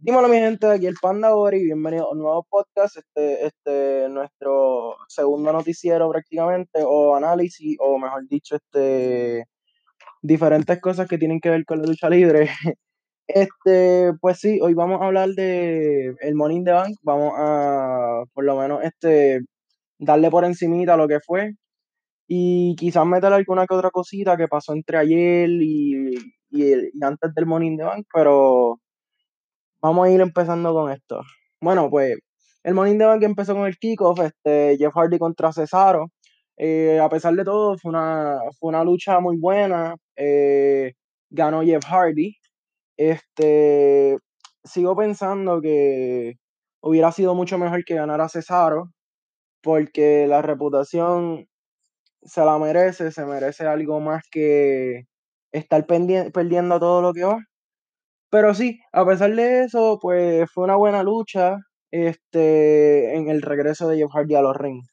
Dímelo, mi gente, aquí el Panda bienvenido a un nuevo podcast, este, este, nuestro segundo noticiero prácticamente, o análisis, o mejor dicho, este, diferentes cosas que tienen que ver con la lucha libre. Este, pues sí, hoy vamos a hablar de el in the Bank, vamos a, por lo menos, este, darle por encimita lo que fue, y quizás meter alguna que otra cosita que pasó entre ayer y, y, antes del Money in the Bank, pero Vamos a ir empezando con esto. Bueno, pues el in the Bank empezó con el kickoff, este, Jeff Hardy contra Cesaro. Eh, a pesar de todo, fue una, fue una lucha muy buena. eh, ganó Jeff Hardy. Este, sigo pensando que hubiera sido mucho mejor que ganara Cesaro, porque la reputación se la merece, se merece algo más que estar perdiendo todo lo que va. Pero sí, a pesar de eso, pues fue una buena lucha este, en el regreso de Jeff Hardy a los rings.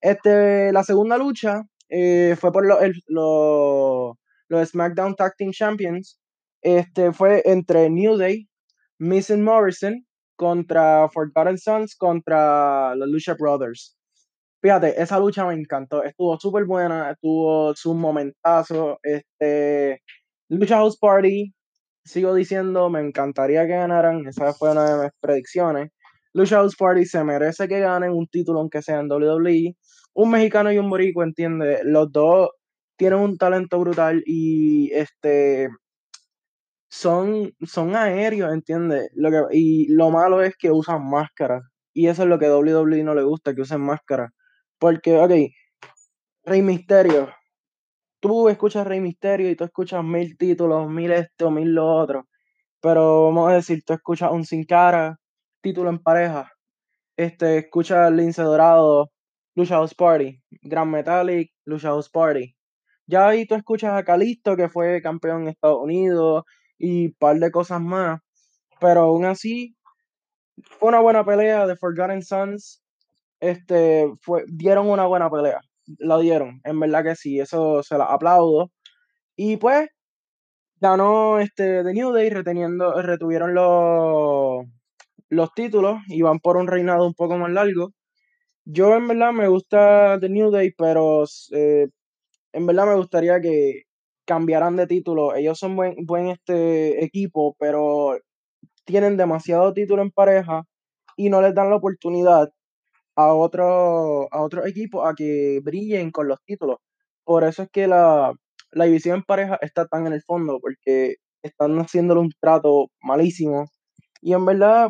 Este, la segunda lucha eh, fue por lo- los SmackDown Tag Team Champions. Este, fue entre New Day, Miz and Morrison contra Forgotten Sons contra los Lucha Brothers. Fíjate, esa lucha me encantó, estuvo súper buena, tuvo su momentazo. Este, Lucha House Party, sigo diciendo, me encantaría que ganaran, esa fue una de mis predicciones. Lucha House Party se merece que ganen un título, aunque sea en WWE. Un mexicano y un boricua, entiende, los dos tienen un talento brutal y este son, son aéreos, entiende. Lo que, y lo malo es que usan máscaras. Y eso es lo que WWE no le gusta, que usen máscaras. Porque, ok, Rey Misterio, tú escuchas Rey Misterio y tú escuchas mil títulos, mil esto, mil lo otro. Pero vamos a decir, tú escuchas un Sin Cara, título en pareja. Este, escuchas Lince Dorado, Lucha House Party, Grand Metallic, Lucha House Party. Ya ahí tú escuchas a Calisto, que fue campeón en Estados Unidos, y un par de cosas más. Pero aún así, fue una buena pelea de Forgotten Sons. Este, fue, dieron una buena pelea. La dieron, en verdad que sí, eso se la aplaudo. Y pues, ganó este The New Day reteniendo, retuvieron los, los títulos y van por un reinado un poco más largo. Yo en verdad me gusta The New Day, pero eh, en verdad me gustaría que cambiaran de título. Ellos son buen, buen este equipo, pero tienen demasiado título en pareja y no les dan la oportunidad a otro, a otro equipo a que brillen con los títulos. Por eso es que la, la división en pareja está tan en el fondo, porque están haciéndole un trato malísimo y en verdad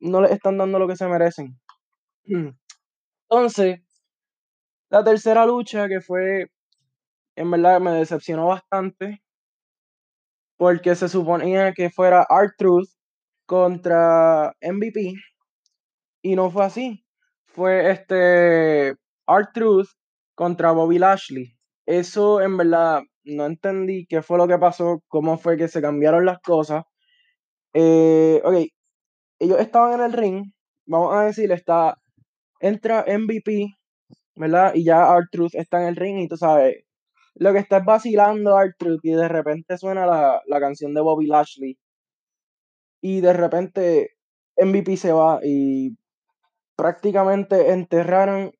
no les están dando lo que se merecen. Entonces, la tercera lucha que fue, en verdad me decepcionó bastante, porque se suponía que fuera R-Truth contra MVP y no fue así. Fue este R-Truth contra Bobby Lashley. Eso en verdad no entendí qué fue lo que pasó, cómo fue que se cambiaron las cosas. Eh, ok, ellos estaban en el ring, vamos a decir, está, entra MVP, ¿verdad? Y ya R-Truth está en el ring y tú sabes, lo que está es vacilando R-Truth y de repente suena la, la canción de Bobby Lashley y de repente MVP se va y prácticamente enterraron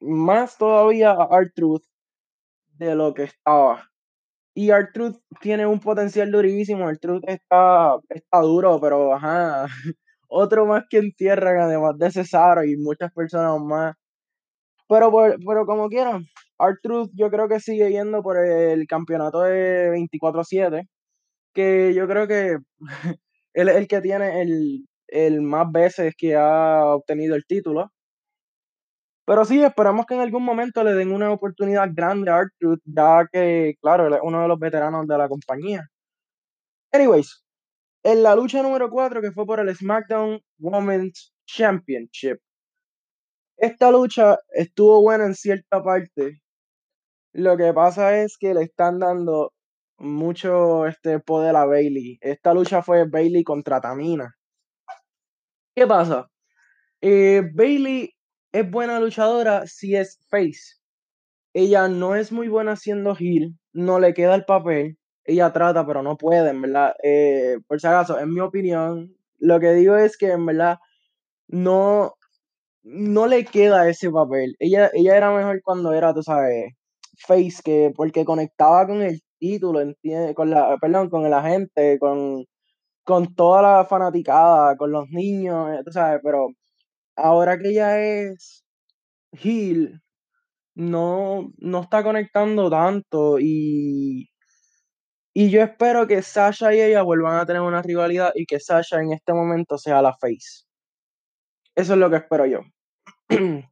más todavía a R-Truth de lo que estaba. Y R-Truth tiene un potencial durísimo, R-Truth está, está duro, pero ajá, otro más que entierran, además de Cesaro y muchas personas más. Pero, por- pero como quieran, R-Truth yo creo que sigue yendo por el campeonato de 24-7, que yo creo que él es el que tiene el, el más veces que ha obtenido el título. Pero sí, esperamos que en algún momento le den una oportunidad grande a R-Truth, ya que, claro, él es uno de los veteranos de la compañía. Anyways, en la lucha número 4, que fue por el SmackDown Women's Championship, esta lucha estuvo buena en cierta parte. Lo que pasa es que le están dando mucho este poder a Bailey. Esta lucha fue Bailey contra Tamina. ¿Qué pasa? Eh, Bailey es buena luchadora si es face. Ella no es muy buena siendo heel, no le queda el papel. Ella trata, pero no puede, en verdad. Eh, por si acaso, en mi opinión, Lo que digo es que en verdad no, no le queda ese papel. Ella, ella era mejor cuando era, tú sabes, face, que porque conectaba con el título, ¿entiendes? Con la, perdón, con la gente, con, con toda la fanaticada, con los niños, eh, tú sabes, pero ahora que ella es heel, no, no está conectando tanto y, y yo espero que Sasha y ella vuelvan a tener una rivalidad y que Sasha en este momento sea la face. Eso es lo que espero yo.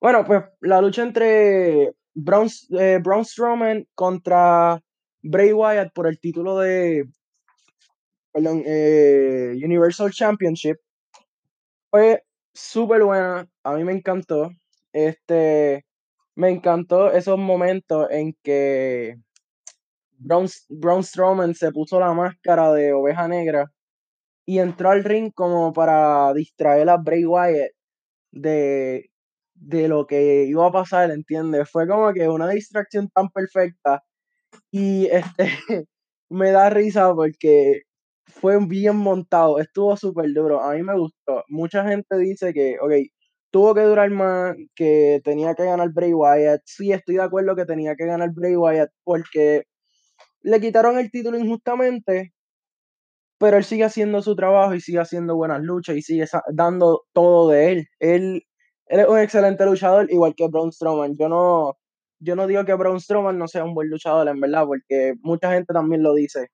bueno, pues la lucha entre Braun, eh, Braun Strowman contra Bray Wyatt por el título de perdón, eh, Universal Championship fue súper buena. A mí me encantó. Este, me encantó esos momentos en que Braun, Braun Strowman se puso la máscara de oveja negra y entró al ring como para distraer a Bray Wyatt de, de lo que iba a pasar, ¿entiendes? Fue como que una distracción tan perfecta y este me da risa porque fue bien montado, estuvo súper duro, a mí me gustó. Mucha gente dice que, ok, tuvo que durar más, que tenía que ganar Bray Wyatt. Sí, estoy de acuerdo que tenía que ganar Bray Wyatt porque le quitaron el título injustamente, pero él sigue haciendo su trabajo y sigue haciendo buenas luchas y sigue dando todo de él. Él, él es un excelente luchador, igual que Braun Strowman. Yo no, yo no digo que Braun Strowman no sea un buen luchador, en verdad, porque mucha gente también lo dice.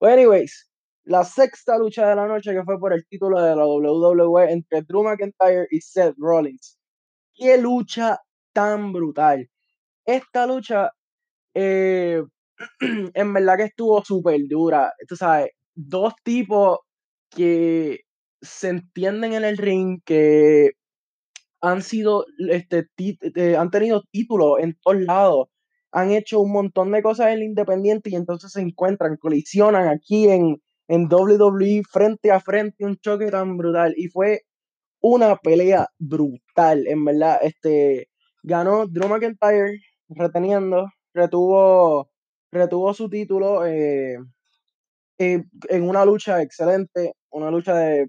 But anyways, la sexta lucha de la noche que fue por el título de la WWE entre Drew McIntyre y Seth Rollins. Qué lucha tan brutal. Esta lucha, eh, en verdad que estuvo súper dura. Tú sabes, dos tipos que se entienden en el ring, que han sido, este, eh, han tenido títulos en todos lados, han hecho un montón de cosas en el independiente y entonces se encuentran, colisionan aquí en, en WWE frente a frente, un choque tan brutal. Y fue una pelea brutal, en verdad. Este, ganó Drew McIntyre reteniendo, retuvo, retuvo su título eh, en una lucha excelente, una lucha de,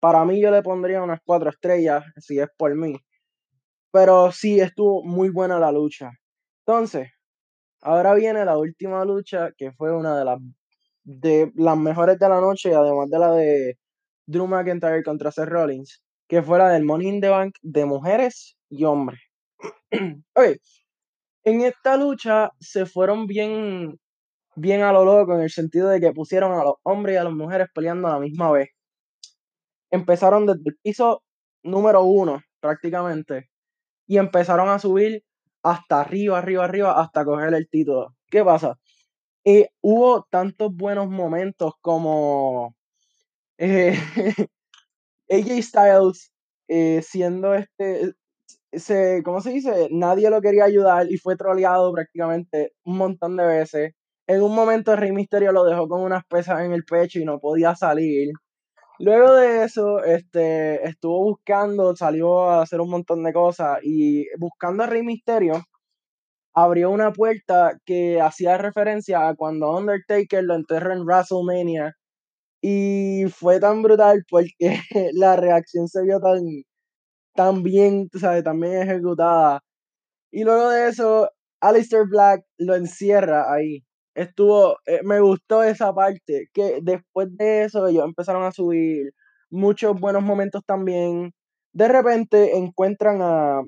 para mí yo le pondría unas cuatro estrellas, si es por mí. Pero sí, estuvo muy buena la lucha. Entonces, ahora viene la última lucha, que fue una de las de las mejores de la noche, además de la de Drew McIntyre contra Seth Rollins, que fue la del Money in the Bank de mujeres y hombres. ok, en esta lucha se fueron bien, bien a lo loco en el sentido de que pusieron a los hombres y a las mujeres peleando a la misma vez. Empezaron desde el piso número uno, prácticamente, y empezaron a subir hasta arriba, arriba, arriba, hasta coger el título. ¿Qué pasa? Hubo tantos buenos momentos como eh, AJ Styles eh, siendo este, se, ¿cómo se dice? Nadie lo quería ayudar y fue troleado prácticamente un montón de veces. En un momento Rey Mysterio lo dejó con unas pesas en el pecho y no podía salir. Luego de eso, este, estuvo buscando, salió a hacer un montón de cosas y buscando a Rey Mysterio, abrió una puerta que hacía referencia a cuando Undertaker lo enterró en WrestleMania. Y fue tan brutal porque la reacción se vio tan, tan bien, sabes, tan bien ejecutada. Y luego de eso, Alistair Black lo encierra ahí. Estuvo, eh, me gustó esa parte, que después de eso ellos empezaron a subir muchos buenos momentos también. De repente encuentran a,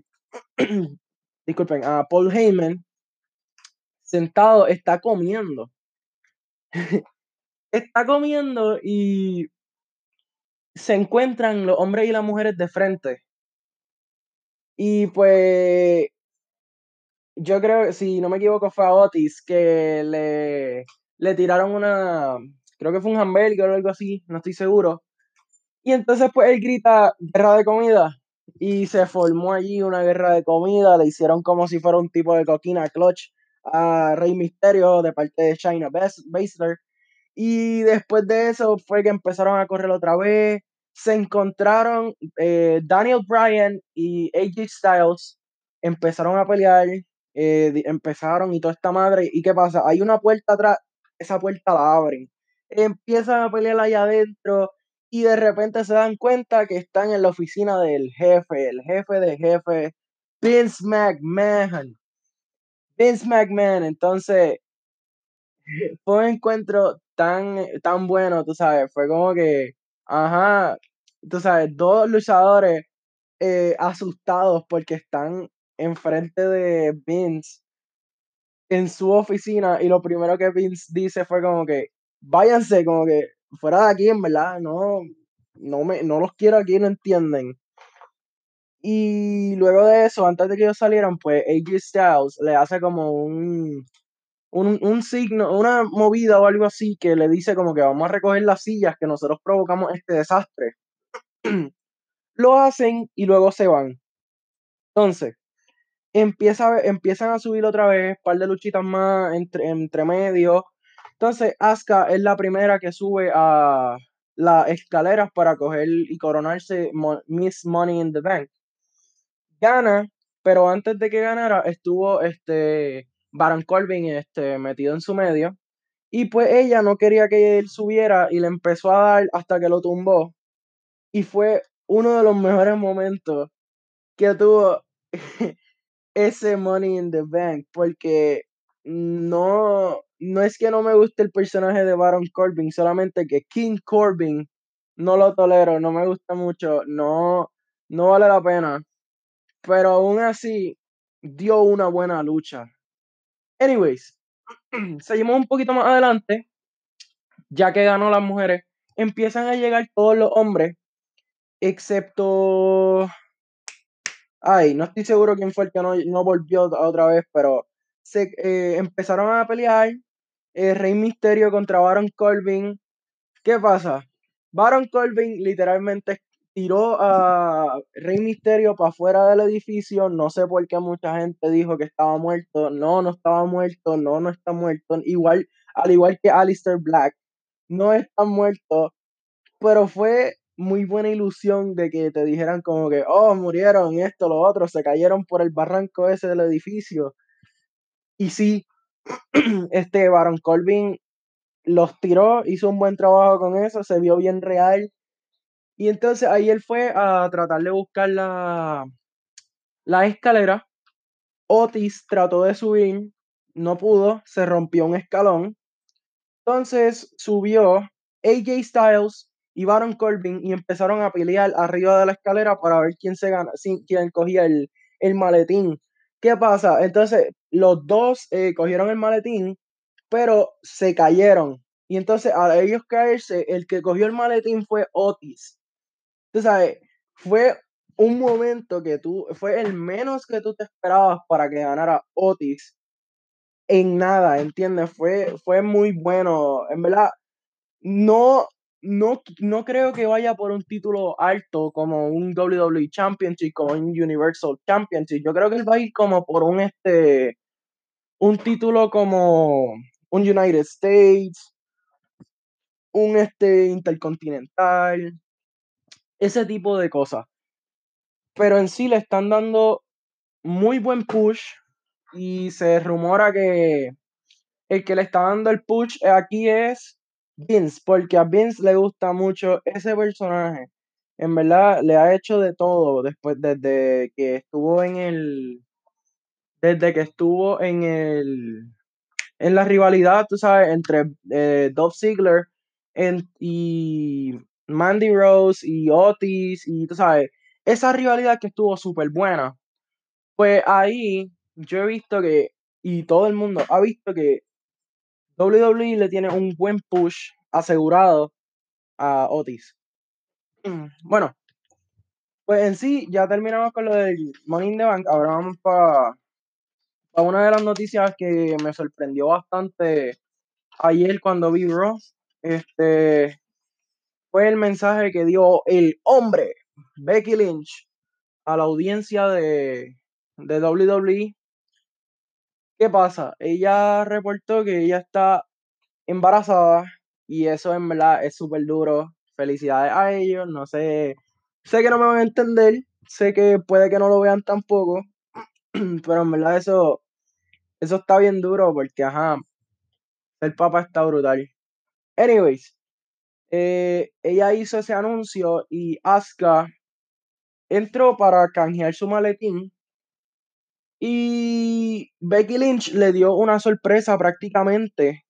disculpen, a Paul Heyman sentado, está comiendo. está comiendo y se encuentran los hombres y las mujeres de frente. Y pues yo creo, si no me equivoco, fue a Otis que le, le tiraron una, creo que fue un hamburger o algo así, no estoy seguro. Y entonces pues él grita guerra de comida y se formó allí una guerra de comida, le hicieron como si fuera un tipo de coquina clutch a Rey Misterio de parte de China Baszler. Y después de eso fue que empezaron a correr otra vez. Se encontraron eh, Daniel Bryan y AJ Styles. Empezaron a pelear. Eh, empezaron y toda esta madre. ¿Y qué pasa? Hay una puerta atrás. Esa puerta la abren. Empiezan a pelear allá adentro. Y de repente se dan cuenta que están en la oficina del jefe, el jefe de jefe, Vince McMahon. Vince McMahon, entonces fue un encuentro tan, tan bueno, tú sabes, fue como que, ajá, tú sabes, dos luchadores eh, asustados porque están enfrente de Vince en su oficina y lo primero que Vince dice fue como que, váyanse, como que fuera de aquí, en verdad, no, no, me, no los quiero aquí, no entienden. Y luego de eso, antes de que ellos salieran, pues AJ Styles le hace como un, un, un, signo, una movida o algo así que le dice como que vamos a recoger las sillas que nosotros provocamos este desastre. Lo hacen y luego se van. Entonces, empieza, empiezan a subir otra vez, un par de luchitas más entre, entre medio. Entonces, Asuka es la primera que sube a las escaleras para coger y coronarse Miss Money in the Bank. Gana, pero antes de que ganara, estuvo este Baron Corbin este, metido en su medio. Y pues ella no quería que él subiera y le empezó a dar hasta que lo tumbó. Y fue uno de los mejores momentos que tuvo ese Money in the Bank. Porque no, no es que no me guste el personaje de Baron Corbin, solamente que King Corbin no lo tolero, no me gusta mucho, no, no vale la pena. Pero aún así dio una buena lucha. Anyways, seguimos un poquito más adelante. Ya que ganó las mujeres, empiezan a llegar todos los hombres, excepto. Ay, no estoy seguro quién fue el que no, no volvió otra vez, pero se eh, empezaron a pelear. Eh, Rey Misterio contra Baron Corbin. ¿Qué pasa? Baron Corbin literalmente tiró a Rey Misterio para afuera del edificio. No sé por qué mucha gente dijo que estaba muerto. No, no estaba muerto. No, no está muerto. Igual, al igual que Alistair Black, no está muerto. Pero fue muy buena ilusión de que te dijeran como que, oh, murieron, esto, lo otro, se cayeron por el barranco ese del edificio. Y sí, este Baron Corbin los tiró, hizo un buen trabajo con eso, se vio bien real. Y entonces ahí él fue a tratar de buscar la, la escalera. Otis trató de subir, no pudo, se rompió un escalón. Entonces subió AJ Styles y Baron Corbin y empezaron a pelear arriba de la escalera para ver quién se gana, quién cogía el, el maletín. ¿Qué pasa? Entonces los dos eh, cogieron el maletín, pero se cayeron. Y entonces a ellos caerse, el que cogió el maletín fue Otis. Tú sabes, fue un momento que tú, fue el menos que tú te esperabas para que ganara Otis en nada, ¿entiendes? Fue, fue muy bueno. En verdad, no, no, no creo que vaya por un título alto como un WWE Championship, como un Universal Championship. Yo creo que él va a ir como por un este un título como un United States, un este intercontinental, ese tipo de cosas. Pero en sí le están dando muy buen push y se rumora que el que le está dando el push aquí es Vince, porque a Vince le gusta mucho ese personaje. En verdad le ha hecho de todo después desde que estuvo en el desde que estuvo en el en la rivalidad, tú sabes, entre eh, Dolph Ziggler y Mandy Rose y Otis y tú sabes, esa rivalidad que estuvo súper buena. Pues ahí yo he visto que, y todo el mundo ha visto que WWE le tiene un buen push asegurado a Otis. Bueno, pues en sí ya terminamos con lo del Money in the Bank. Ahora vamos para una de las noticias que me sorprendió bastante ayer cuando vi Ross. Este fue el mensaje que dio el hombre Becky Lynch a la audiencia de, de WWE. ¿Qué pasa? Ella reportó que ella está embarazada y eso en verdad es súper duro. Felicidades a ellos. No sé, sé que no me van a entender, sé que puede que no lo vean tampoco, pero en verdad eso, eso está bien duro porque, ajá, el papá está brutal. Anyways, Eh, ella hizo ese anuncio y Asuka entró para canjear su maletín y Becky Lynch le dio una sorpresa prácticamente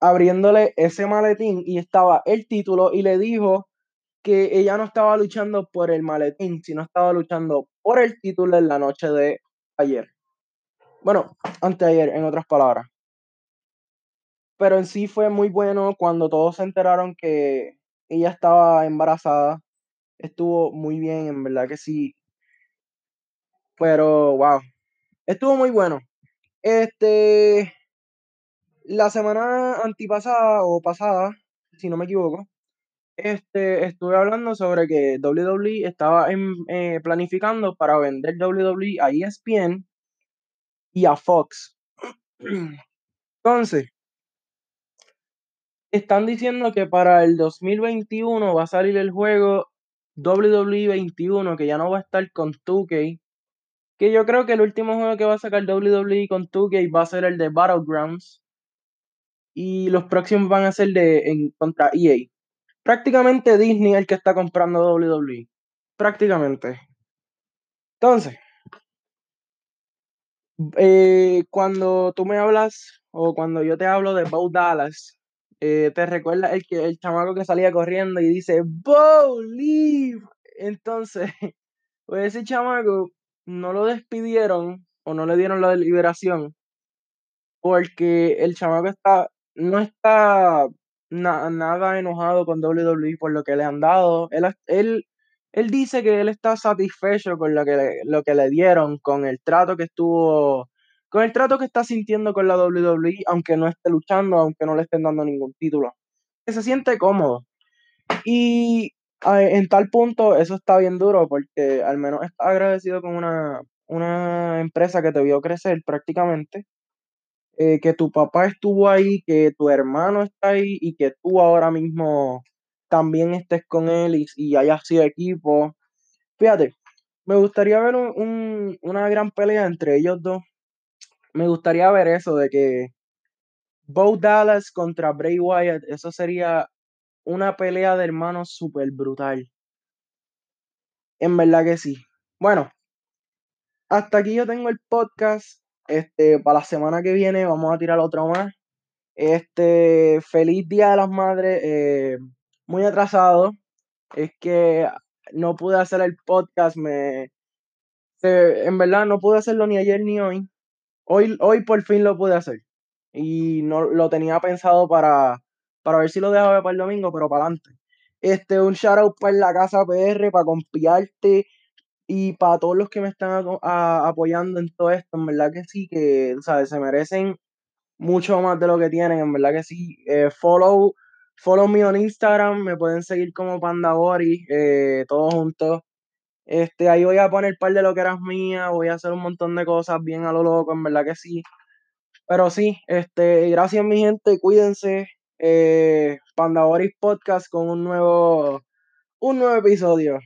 abriéndole ese maletín y estaba el título y le dijo que ella no estaba luchando por el maletín, sino estaba luchando por el título en la noche de ayer. Bueno, anteayer, en otras palabras. Pero en sí fue muy bueno cuando todos se enteraron que ella estaba embarazada. Estuvo muy bien, en verdad que sí. Pero, wow. Estuvo muy bueno. Este. La semana antipasada o pasada, si no me equivoco, este, estuve hablando sobre que WWE estaba eh, planificando para vender WWE a ESPN y a Fox. Entonces, están diciendo que para el 2021 va a salir el juego WWE 21, que ya no va a estar con 2K. Que yo creo que el último juego que va a sacar WWE con 2K va a ser el de Battlegrounds. Y los próximos van a ser de en contra EA. Prácticamente Disney es el que está comprando WWE. Prácticamente. Entonces, eh, cuando tú me hablas o cuando yo te hablo de Bo Dallas, eh, te recuerda el, el chamaco que salía corriendo y dice, Bo, leave. Entonces, pues ese chamaco no lo despidieron o no le dieron la liberación porque el chamaco está, no está nada enojado con WWE por lo que le han dado. Él, él, él dice que él está satisfecho con lo que, le, lo que le dieron, con el trato que estuvo, con el trato que está sintiendo con la WWE, aunque no esté luchando, aunque no le estén dando ningún título. Que se siente cómodo. Y en tal punto eso está bien duro porque al menos está agradecido con una, una empresa que te vio crecer prácticamente eh, que tu papá estuvo ahí, que tu hermano está ahí y que tú ahora mismo también estés con él y, y hayas sido equipo. Fíjate, me gustaría ver una gran pelea entre ellos dos. Me gustaría ver eso de que Bo Dallas contra Bray Wyatt, eso sería una pelea de hermanos súper brutal. En verdad que sí. Bueno, hasta aquí yo tengo el podcast. Este, para la semana que viene vamos a tirar otro más. Este, feliz Día de las Madres. Eh, muy atrasado. Es que no pude hacer el podcast. Me, en verdad no pude hacerlo ni ayer ni hoy. Hoy, hoy por fin lo pude hacer. Y no lo tenía pensado para, para ver si lo dejaba para el domingo, pero para adelante. Este, un shout out para la casa PR, para confiarte y para todos los que me están apoyando en todo esto, en verdad que sí, que ¿sabes? se merecen mucho más de lo que tienen, en verdad que sí. Eh, follow, follow me en Instagram, me pueden seguir como Pandabori, eh, todos juntos. Este, ahí voy a poner par de lo que eras mía, voy a hacer un montón de cosas bien a lo loco, en verdad que sí. Pero sí, este, gracias mi gente, cuídense. Eh, Pandaboris Podcast con un nuevo, un nuevo episodio.